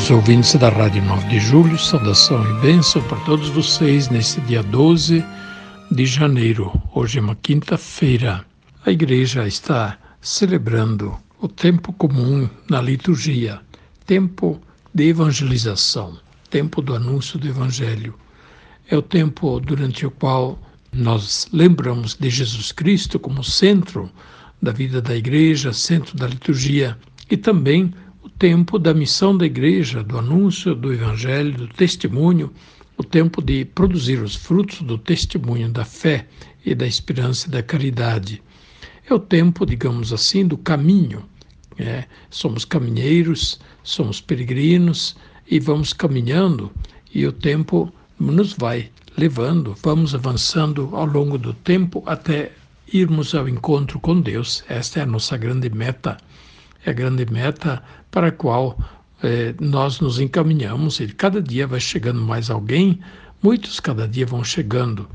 Queridos ouvintes da Rádio 9 de Julho, saudação e bênção para todos vocês nesse dia 12 de janeiro. Hoje é uma quinta-feira. A igreja está celebrando o tempo comum na liturgia, tempo de evangelização, tempo do anúncio do evangelho. É o tempo durante o qual nós lembramos de Jesus Cristo como centro da vida da igreja, centro da liturgia e também tempo da missão da igreja, do anúncio do evangelho, do testemunho, o tempo de produzir os frutos do testemunho da fé e da esperança e da caridade. É o tempo, digamos assim, do caminho. É, somos caminheiros, somos peregrinos e vamos caminhando, e o tempo nos vai levando, vamos avançando ao longo do tempo até irmos ao encontro com Deus. Esta é a nossa grande meta. É a grande meta para a qual eh, nós nos encaminhamos e cada dia vai chegando mais alguém, muitos cada dia vão chegando.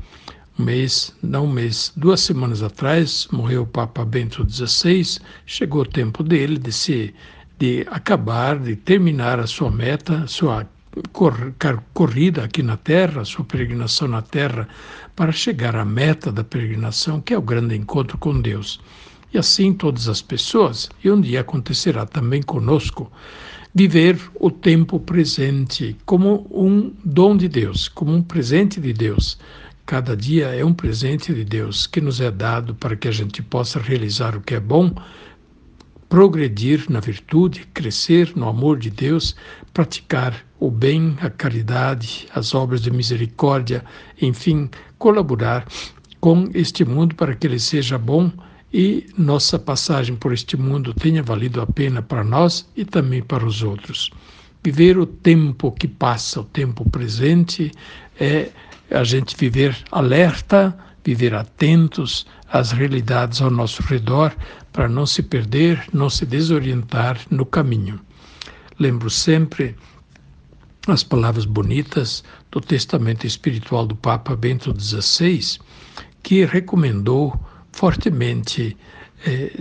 Um mês, não um mês, duas semanas atrás, morreu o Papa Bento XVI, chegou o tempo dele de se de acabar, de terminar a sua meta, sua cor, corrida aqui na Terra, sua peregrinação na Terra, para chegar à meta da peregrinação, que é o grande encontro com Deus. E assim todas as pessoas, e um dia acontecerá também conosco, viver o tempo presente como um dom de Deus, como um presente de Deus. Cada dia é um presente de Deus que nos é dado para que a gente possa realizar o que é bom, progredir na virtude, crescer no amor de Deus, praticar o bem, a caridade, as obras de misericórdia, enfim, colaborar com este mundo para que ele seja bom e nossa passagem por este mundo tenha valido a pena para nós e também para os outros. Viver o tempo que passa, o tempo presente, é a gente viver alerta, viver atentos às realidades ao nosso redor, para não se perder, não se desorientar no caminho. Lembro sempre as palavras bonitas do testamento espiritual do Papa Bento XVI, que recomendou fortemente. Eh,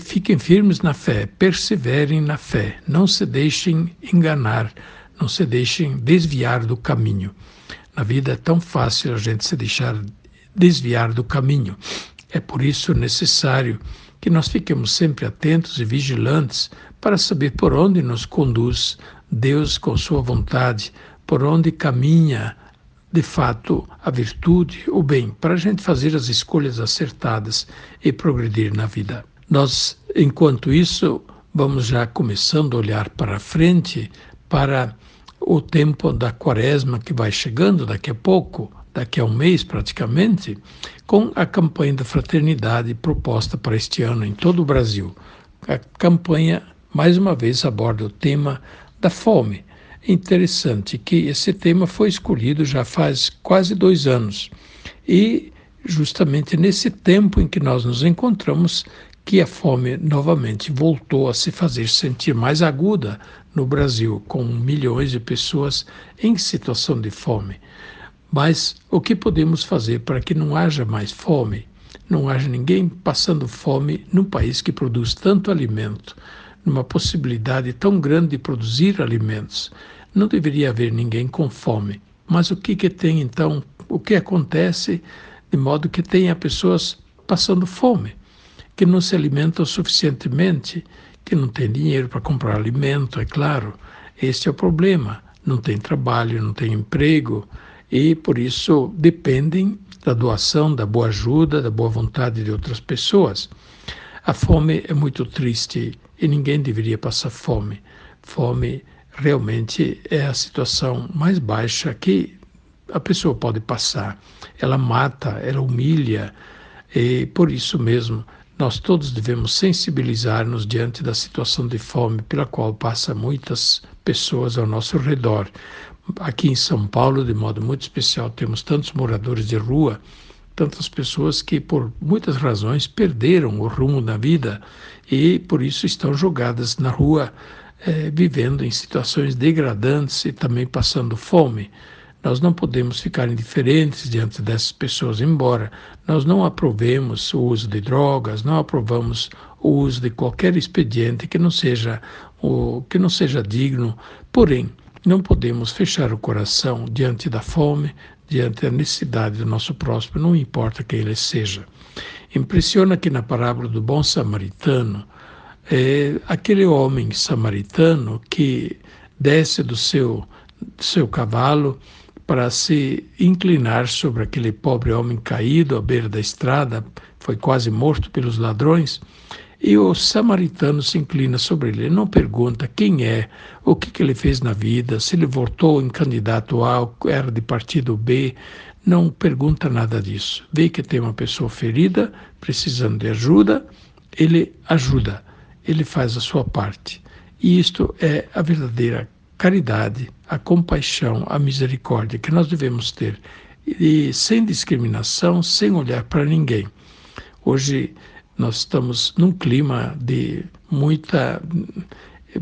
fiquem firmes na fé, perseverem na fé, não se deixem enganar, não se deixem desviar do caminho. Na vida é tão fácil a gente se deixar desviar do caminho. É por isso necessário que nós fiquemos sempre atentos e vigilantes para saber por onde nos conduz Deus com Sua vontade, por onde caminha de fato, a virtude, o bem, para a gente fazer as escolhas acertadas e progredir na vida. Nós, enquanto isso, vamos já começando a olhar para frente, para o tempo da quaresma que vai chegando daqui a pouco, daqui a um mês praticamente, com a campanha da fraternidade proposta para este ano em todo o Brasil. A campanha, mais uma vez, aborda o tema da fome, interessante que esse tema foi escolhido já faz quase dois anos. E justamente nesse tempo em que nós nos encontramos, que a fome novamente voltou a se fazer sentir mais aguda no Brasil, com milhões de pessoas em situação de fome. Mas o que podemos fazer para que não haja mais fome? Não haja ninguém passando fome num país que produz tanto alimento, numa possibilidade tão grande de produzir alimentos não deveria haver ninguém com fome. Mas o que, que tem então? O que acontece de modo que tenha pessoas passando fome, que não se alimentam suficientemente, que não tem dinheiro para comprar alimento, é claro. Este é o problema. Não tem trabalho, não tem emprego e por isso dependem da doação, da boa ajuda, da boa vontade de outras pessoas. A fome é muito triste e ninguém deveria passar fome. Fome realmente é a situação mais baixa que a pessoa pode passar. Ela mata, ela humilha, e por isso mesmo nós todos devemos sensibilizar-nos diante da situação de fome pela qual passam muitas pessoas ao nosso redor. Aqui em São Paulo, de modo muito especial, temos tantos moradores de rua, tantas pessoas que, por muitas razões, perderam o rumo da vida e, por isso, estão jogadas na rua, eh, vivendo em situações degradantes e também passando fome. Nós não podemos ficar indiferentes diante dessas pessoas, embora nós não aprovemos o uso de drogas, não aprovamos o uso de qualquer expediente que não seja o que não seja digno. Porém, não podemos fechar o coração diante da fome, diante da necessidade do nosso próximo, não importa quem ele seja. Impressiona que na parábola do bom samaritano, é aquele homem samaritano que desce do seu, do seu cavalo para se inclinar sobre aquele pobre homem caído à beira da estrada, foi quase morto pelos ladrões, e o samaritano se inclina sobre ele. Não pergunta quem é, o que, que ele fez na vida, se ele votou em candidato A, era de partido B, não pergunta nada disso. Vê que tem uma pessoa ferida, precisando de ajuda, ele ajuda, ele faz a sua parte. E isto é a verdadeira caridade, a compaixão, a misericórdia que nós devemos ter, e sem discriminação, sem olhar para ninguém. Hoje nós estamos num clima de muita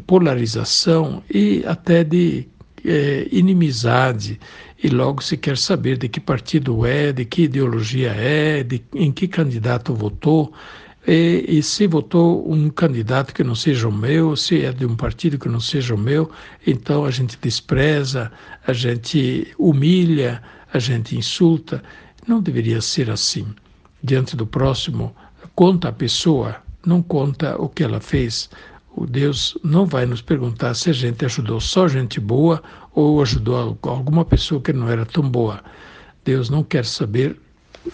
polarização e até de é, inimizade, e logo se quer saber de que partido é, de que ideologia é, de, em que candidato votou. E, e, se votou um candidato que não seja o meu, se é de um partido que não seja o meu, então a gente despreza, a gente humilha, a gente insulta. Não deveria ser assim. Diante do próximo, conta a pessoa, não conta o que ela fez. O Deus não vai nos perguntar se a gente ajudou só gente boa ou ajudou alguma pessoa que não era tão boa. Deus não quer saber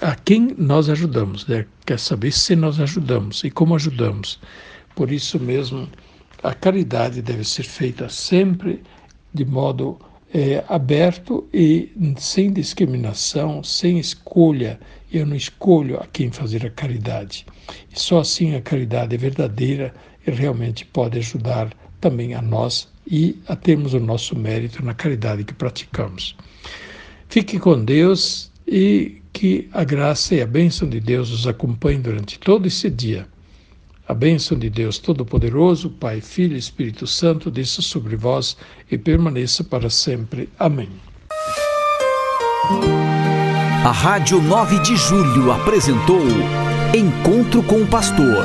a quem nós ajudamos, né? quer saber se nós ajudamos e como ajudamos. Por isso mesmo, a caridade deve ser feita sempre de modo é, aberto e sem discriminação, sem escolha. Eu não escolho a quem fazer a caridade. Só assim a caridade é verdadeira e realmente pode ajudar também a nós e a termos o nosso mérito na caridade que praticamos. Fique com Deus e que a graça e a bênção de Deus os acompanhem durante todo esse dia. A bênção de Deus Todo-Poderoso, Pai, Filho e Espírito Santo, desça sobre vós e permaneça para sempre. Amém. A Rádio 9 de Julho apresentou Encontro com o Pastor,